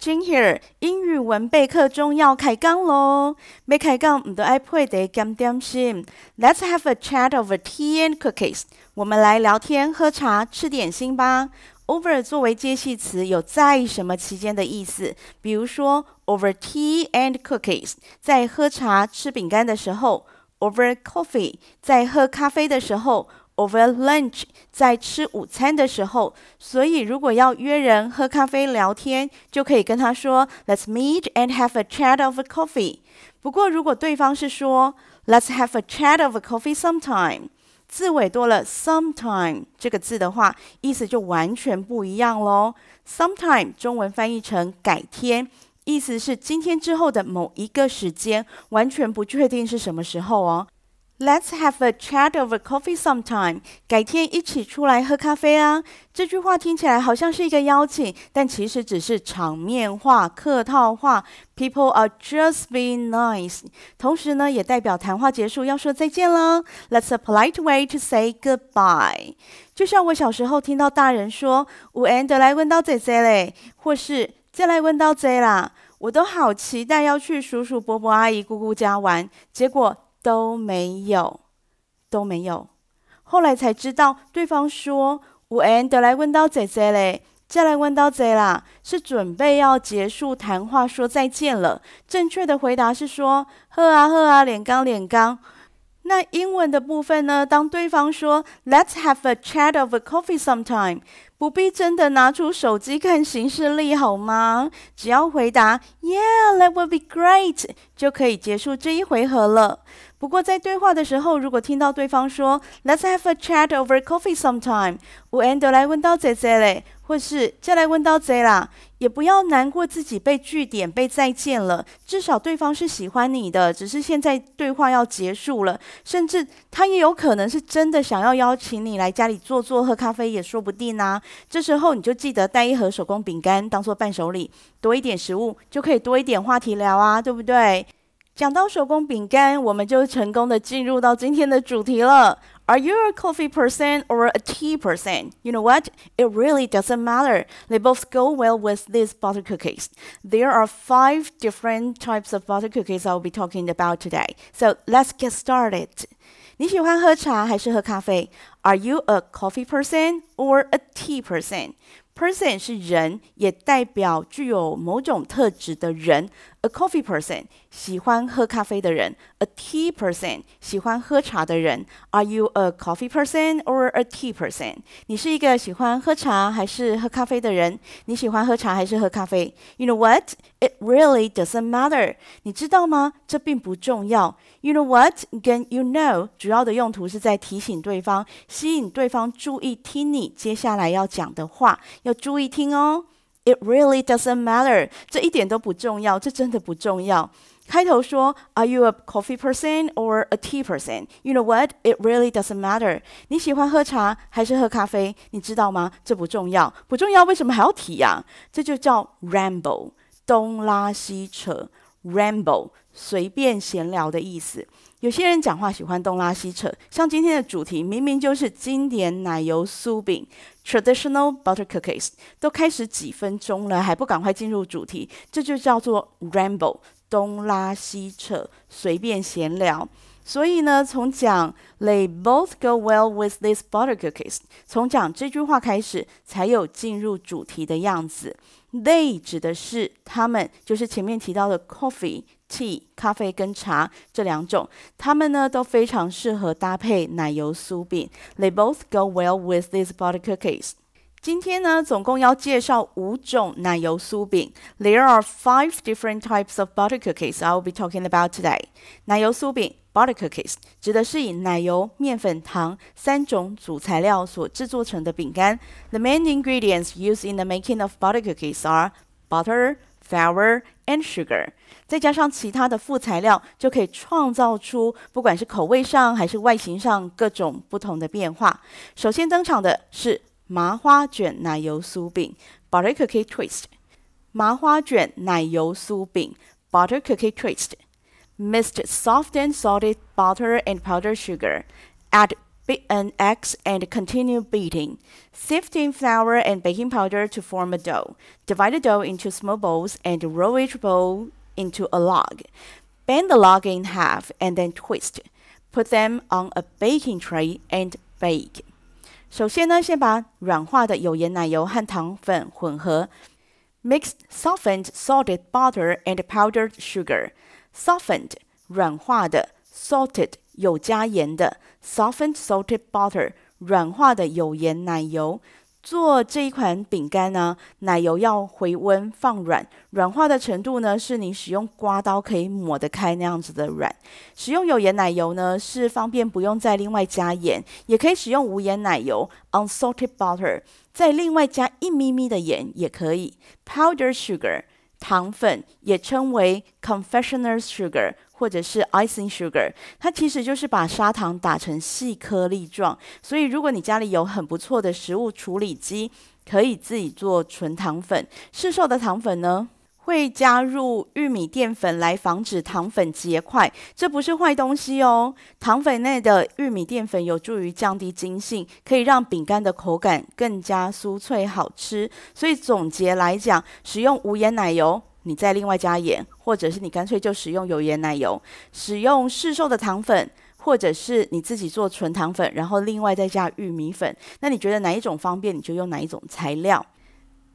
Jing here，英语文备课中要开讲喽！没开讲，唔得爱配得减点心。Let's have a chat over tea and cookies。我们来聊天、喝茶、吃点心吧。Over 作为介系词，有在什么期间的意思。比如说，over tea and cookies，在喝茶、吃饼干的时候；over coffee，在喝咖啡的时候。Over lunch，在吃午餐的时候，所以如果要约人喝咖啡聊天，就可以跟他说 Let's meet and have a chat over coffee。不过如果对方是说 Let's have a chat over coffee sometime，字尾多了 sometime 这个字的话，意思就完全不一样喽。Sometime 中文翻译成改天，意思是今天之后的某一个时间，完全不确定是什么时候哦。Let's have a chat over coffee sometime。改天一起出来喝咖啡啊！这句话听起来好像是一个邀请，但其实只是场面话、客套话。People are just being nice。同时呢，也代表谈话结束，要说再见了。That's a polite way to say goodbye。就像我小时候听到大人说“有缘就来阮兜坐坐咧”，或是“再来阮兜坐啦”，我都好期待要去叔叔、伯伯、阿姨、姑姑家玩。结果，都没有，都没有。后来才知道，对方说“有缘就来阮兜坐坐咧”，再来阮兜坐啦，是准备要结束谈话，说再见了。正确的回答是说“喝啊，喝啊，脸刚脸刚”。那英文的部分呢？当对方说 “Let's have a chat of a coffee sometime”，不必真的拿出手机看行事历好吗？只要回答 “Yeah, that would be great”，就可以结束这一回合了。不过在对话的时候，如果听到对方说 “Let's have a chat over coffee sometime”，有缘就来阮兜坐坐咧。或是再来阮兜坐啦，也不要难过自己被句点被再见了，至少对方是喜欢你的，只是现在对话要结束了，甚至他也有可能是真的想要邀请你来家里坐坐喝咖啡也说不定啊。这时候你就记得带一盒手工饼干当做伴手礼，多一点食物就可以多一点话题聊啊，对不对？讲到手工饼干，我们就成功的进入到今天的主题了。Are you a coffee person or a tea person? You know what? It really doesn't matter. They both go well with these butter cookies. There are five different types of butter cookies I'll be talking about today. So let's get started. 你喜欢喝茶还是喝咖啡？Are you a coffee person or a tea person? Person 是人，也代表具有某种特质的人。 A coffee person 喜欢喝咖啡的人，A tea person 喜欢喝茶的人。Are you a coffee person or a tea person？你是一个喜欢喝茶还是喝咖啡的人？你喜欢喝茶还是喝咖啡？You know what? It really doesn't matter。你知道吗？这并不重要。You know what？跟 you know 主要的用途是在提醒对方，吸引对方注意听你接下来要讲的话，要注意听哦。 It really doesn't matter，这一点都不重要，这真的不重要。开头说，Are you a coffee person or a tea person？You know what? It really doesn't matter。你喜欢喝茶还是喝咖啡？你知道吗？这不重要，不重要，为什么还要提呀？这就叫 ramble，东拉西扯，ramble，随便闲聊的意思。有些人讲话喜欢东拉西扯，像今天的主题明明就是经典奶油酥饼 （traditional butter cookies），都开始几分钟了，还不赶快进入主题，这就叫做 ramble，东拉西扯，随便闲聊。所以呢，从讲 “They both go well with these butter cookies”，从讲这句话开始，才有进入主题的样子。They 指的是他们，就是前面提到的 coffee。tea 咖啡跟茶这两种，它们呢都非常适合搭配奶油酥饼。They both go well with these butter cookies。今天呢，总共要介绍五种奶油酥饼。There are five different types of butter cookies I will be talking about today。奶油酥饼 butter cookies 指的是以奶油、面粉、糖三种主材料所制作成的饼干。The main ingredients used in the making of butter cookies are butter, flour, and sugar。再加上其他的副材料，就可以创造出不管是口味上还是外形上各种不同的变化。首先登场的是 麻花卷奶油酥饼 （Butter Cookie Twist）。麻花卷奶油酥饼 （Butter Cookie Twist）。Mixed soft and salted butter and powdered sugar. Add beat an egg and continue beating. Sifting flour and baking powder to form a dough. Divide the dough into small balls and roll each ball into a log. Bend the log in half and then twist. Put them on a baking tray and bake. 首先呢，先把软化的有盐奶油和糖粉混合。Mix softened salted butter and powdered sugar. Softened 软化的，salted 有加盐的，softened salted butter 软化的有盐奶油。做这一款饼干呢，奶油要回温放软，软化的程度呢，是你使用刮刀可以抹得开那样子的软。使用有盐奶油呢，是方便不用再另外加盐，也可以使用无盐奶油 （unsalted butter），再另外加一咪咪的盐也可以。Powder sugar 糖粉也称为 confectioner's sugar。或者是 icing sugar，它其实就是把砂糖打成细颗粒状。所以，如果你家里有很不错的食物处理机，可以自己做纯糖粉。市售的糖粉呢，会加入玉米淀粉来防止糖粉结块，这不是坏东西哦。糖粉内的玉米淀粉有助于降低筋性，可以让饼干的口感更加酥脆好吃。所以总结来讲，使用无盐奶油。你再另外加盐，或者是你干脆就使用有盐奶油，使用市售的糖粉，或者是你自己做纯糖粉，然后另外再加玉米粉。那你觉得哪一种方便，你就用哪一种材料。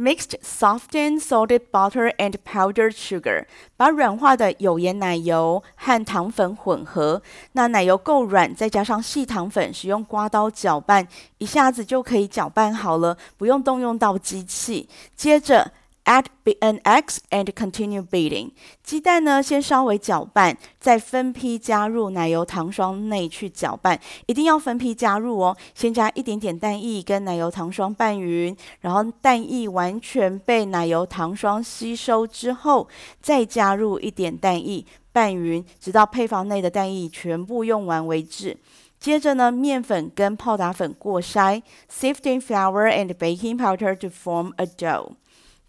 Mixed softened salted butter and powdered sugar，把软化的有盐奶油和糖粉混合。那奶油够软，再加上细糖粉，使用刮刀搅拌，一下子就可以搅拌好了，不用动用到机器。接着。Add an egg and continue beating。鸡蛋呢，先稍微搅拌，再分批加入奶油糖霜内去搅拌，一定要分批加入哦。先加一点点蛋液跟奶油糖霜拌匀，然后蛋液完全被奶油糖霜吸收之后，再加入一点蛋液拌匀，直到配方内的蛋液全部用完为止。接着呢，面粉跟泡打粉过筛，sifting flour and baking powder to form a dough。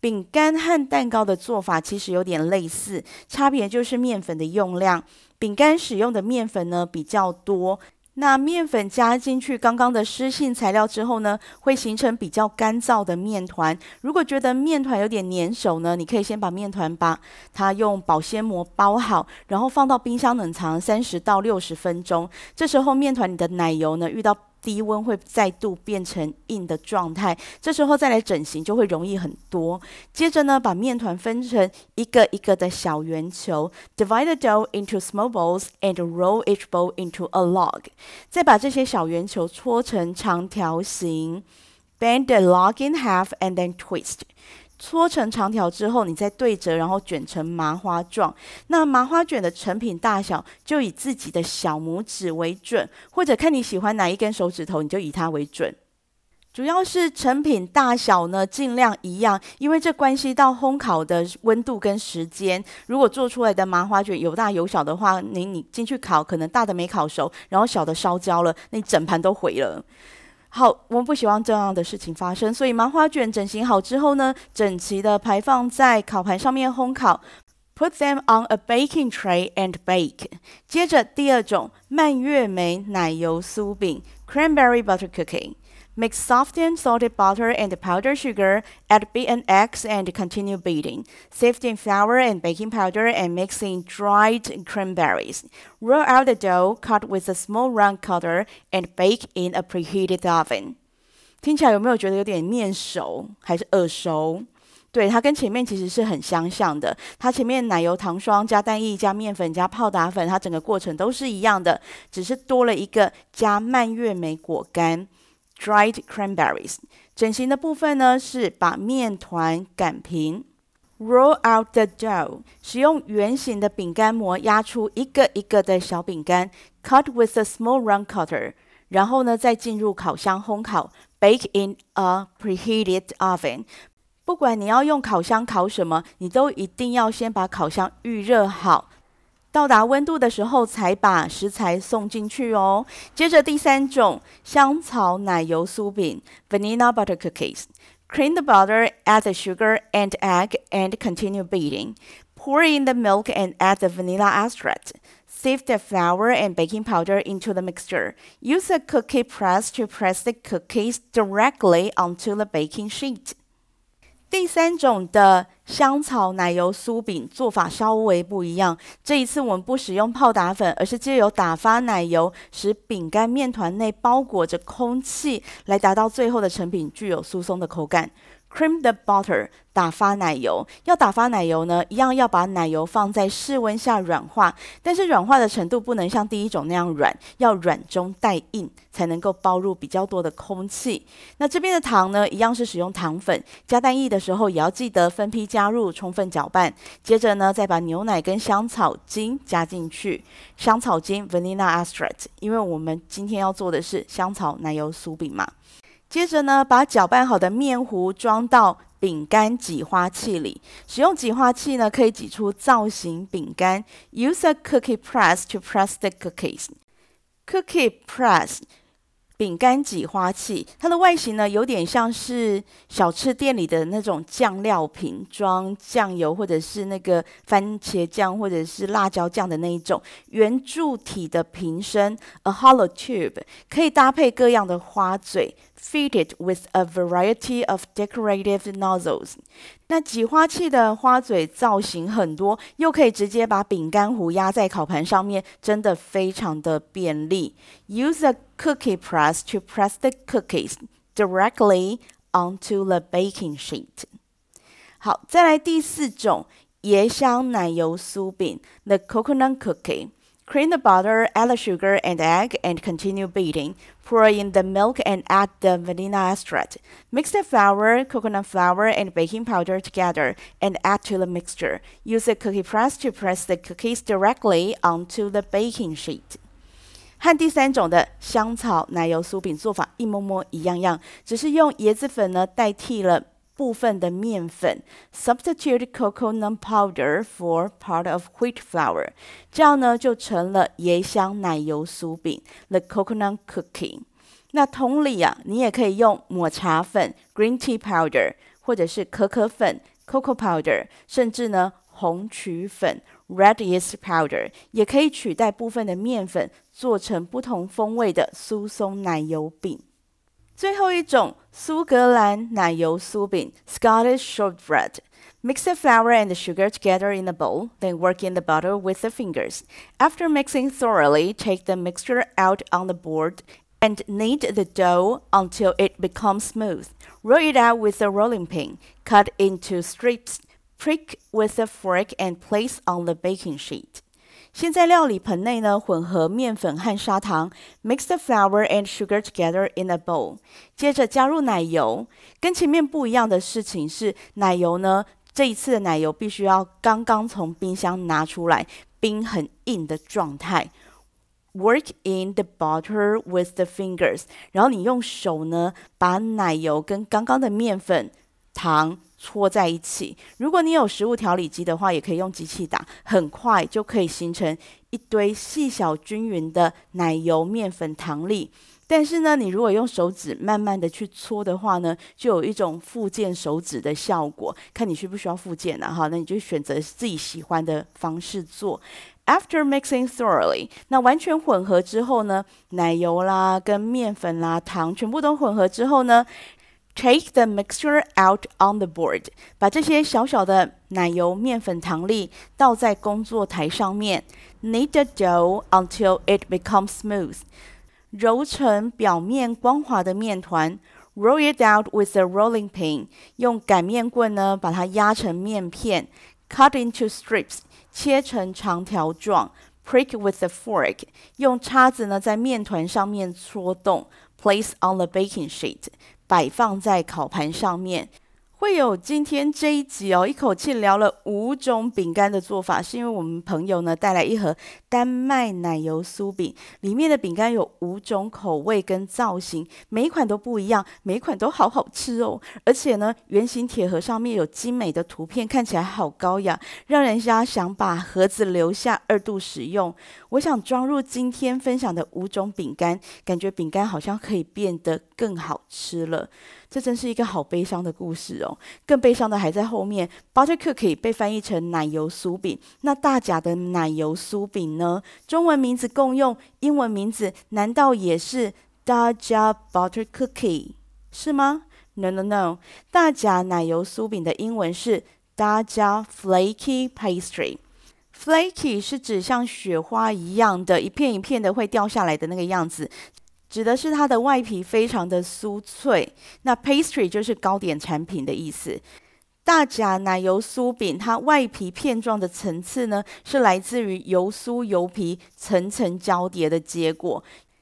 饼干和蛋糕的做法其实有点类似，差别就是面粉的用量。饼干使用的面粉呢比较多，那面粉加进去刚刚的湿性材料之后呢，会形成比较干燥的面团。如果觉得面团有点粘手呢，你可以先把面团把它用保鲜膜包好，然后放到冰箱冷藏三十到六十分钟。这时候面团里的奶油呢遇到低温会再度变成硬的状态，这时候再来整形就会容易很多。接着呢，把面团分成一个一个的小圆球，divide the dough into small balls and roll each ball into a log。再把这些小圆球搓成长条形，bend the log in half and then twist。搓成长条之后，你再对折，然后卷成麻花状。那麻花卷的成品大小就以自己的小拇指为准，或者看你喜欢哪一根手指头，你就以它为准。主要是成品大小呢，尽量一样，因为这关系到烘烤的温度跟时间。如果做出来的麻花卷有大有小的话，你你进去烤，可能大的没烤熟，然后小的烧焦了，那你整盘都毁了。好，我们不希望这样的事情发生，所以麻花卷整形好之后呢，整齐的排放在烤盘上面烘烤。Put them on a baking tray and bake。接着第二种蔓越莓奶油酥饼 （Cranberry Butter Cookie）。Mix softened salted butter and powdered sugar. Add beaten eggs and continue beating. Sift flour and baking powder and mix in dried cranberries. Roll out the dough, cut with a small round cutter, and bake in a preheated oven. 听起来有没有觉得有点面熟还是耳熟？对，它跟前面其实是很相像的。它前面奶油糖霜加蛋液加面粉加泡打粉，它整个过程都是一样的，只是多了一个加蔓越莓果干。 Dried cranberries。整形的部分呢，是把面团擀平，roll out the dough，使用圆形的饼干模压出一个一个的小饼干，cut with a small round cutter，然后呢，再进入烤箱烘烤，bake in a preheated oven。不管你要用烤箱烤什么，你都一定要先把烤箱预热好。到达温度的时候，才把食材送进去哦。接着第三种香草奶油酥饼 （Vanilla Butter Cookies）。Cream the butter, add the sugar and egg, and continue beating. Pour in the milk and add the vanilla extract. Sift the flour and baking powder into the mixture. Use a cookie press to press the cookies directly onto the baking sheet. 第三种的香草奶油酥饼做法稍微不一样。这一次我们不使用泡打粉，而是借由打发奶油，使饼干面团内包裹着空气，来达到最后的成品具有酥松的口感。Cream the butter，打发奶油。要打发奶油呢，一样要把奶油放在室温下软化，但是软化的程度不能像第一种那样软，要软中带硬，才能够包入比较多的空气。那这边的糖呢，一样是使用糖粉。加蛋液的时候，也要记得分批加入，充分搅拌。接着呢，再把牛奶跟香草精加进去。香草精 （vanilla extract），因为我们今天要做的是香草奶油酥饼嘛。接着呢，把搅拌好的面糊装到饼干挤花器里。使用挤花器呢，可以挤出造型饼干。Use a cookie press to press the cookies. Cookie press. 饼干挤花器，它的外形呢，有点像是小吃店里的那种酱料瓶，装酱油或者是那个番茄酱或者是辣椒酱的那一种圆柱体的瓶身，a hollow tube，可以搭配各样的花嘴 ，fitted with a variety of decorative nozzles。那挤花器的花嘴造型很多，又可以直接把饼干糊压在烤盘上面，真的非常的便利。Use a cookie press to press the cookies directly onto the baking sheet。好，再来第四种椰香奶油酥饼，the coconut cookie。 Cream the butter, add the sugar and egg, and continue beating. Pour in the milk and add the vanilla extract. Mix the flour, coconut flour, and baking powder together and add to the mixture. Use a cookie press to press the cookies directly onto the baking sheet. 和第三种的香草奶油酥饼做法一模模一样样，只是用椰子粉呢代替了。 部分的面粉，substitute coconut powder for part of wheat flour，这样呢就成了椰香奶油酥饼，the coconut cookie。那同理啊，你也可以用抹茶粉，green tea powder，或者是可可粉，cocoa powder，甚至呢红曲粉，red yeast powder，也可以取代部分的面粉，做成不同风味的酥松奶油饼。最后一种苏格兰奶油酥饼 （Scottish shortbread）。Mix the flour and the sugar together in a bowl, then work in the butter with the fingers. After mixing thoroughly, take the mixture out on the board and knead the dough until it becomes smooth. Roll it out with a rolling pin. Cut into strips, prick with a fork, and place on the baking sheet. 先在料理盆内呢，混合面粉和砂糖，mix the flour and sugar together in a bowl。接着加入奶油。跟前面不一样的事情是，奶油呢，这一次的奶油必须要刚刚从冰箱拿出来，冰很硬的状态。Work in the butter with the fingers。然后你用手呢，把奶油跟刚刚的面粉、糖。搓在一起。如果你有食物调理机的话，也可以用机器打，很快就可以形成一堆细小均匀的奶油、面粉、糖粒。但是呢，你如果用手指慢慢的去搓的话呢，就有一种复健手指的效果。看你需不需要复健啊？哈，那你就选择自己喜欢的方式做。After mixing thoroughly，那完全混合之后呢，奶油啦、跟面粉啦、糖全部都混合之后呢。Take the mixture out on the board，把这些小小的奶油、面粉、糖粒倒在工作台上面。Knead the dough until it becomes smooth，揉成表面光滑的面团。Roll it out with a rolling pin，用擀面棍呢把它压成面片。Cut into strips，切成长条状。Prick with a fork，用叉子呢在面团上面戳洞。 Place on the baking sheet。摆放在烤盘上面，会有今天这一集哦，一口气聊了五种饼干的做法，是因为我们朋友呢带来一盒丹麦奶油酥饼，里面的饼干有五种口味跟造型，每一款都不一样，每一款都好好吃哦，而且呢，圆形铁盒上面有精美的图片，看起来好高雅，让人家想把盒子留下二度使用。我想装入今天分享的五种饼干，感觉饼干好像可以变得更好吃了。这真是一个好悲伤的故事哦。更悲伤的还在后面，butter cookie 被翻译成奶油酥饼。那大甲的奶油酥饼呢？中文名字共用，英文名字难道也是 Daja Butter cookie 是吗？No no no，大甲奶油酥饼的英文是 Daja Flaky pastry。Flaky 是指像雪花一样的一片一片的会掉下来的那个样子，指的是它的外皮非常的酥脆。那 pastry 就是糕点产品的意思。大甲奶油酥饼，它外皮片状的层次呢，是来自于油酥油皮层层交叠的结果。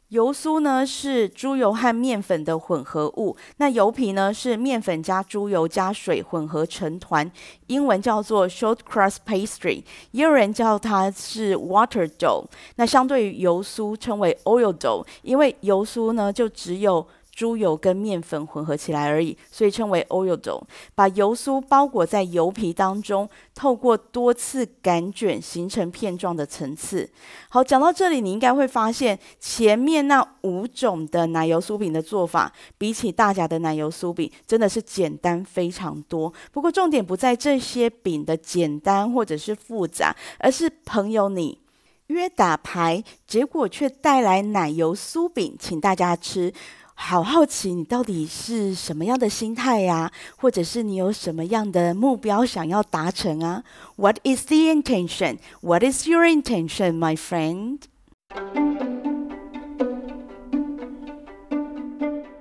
油酥呢是猪油和面粉的混合物，那油皮呢是面粉加猪油加水混合成团，英文叫做 short crust pastry，也有人叫它是 water dough。那相对于油酥称为 oil dough，因为油酥呢就只有。猪油跟面粉混合起来而已，所以称为 OYODO。把油酥包裹在油皮当中，透过多次擀卷形成片状的层次。好，讲到这里，你应该会发现前面那五种的奶油酥饼的做法，比起大家的奶油酥饼，真的是简单非常多。不过重点不在这些饼的简单或者是复杂，而是朋友你约打牌，结果却带来奶油酥饼请大家吃。好好奇，你到底是什么样的心态呀？或者是你有什么样的目标想要达成啊？What is the intention? What is your intention, my friend?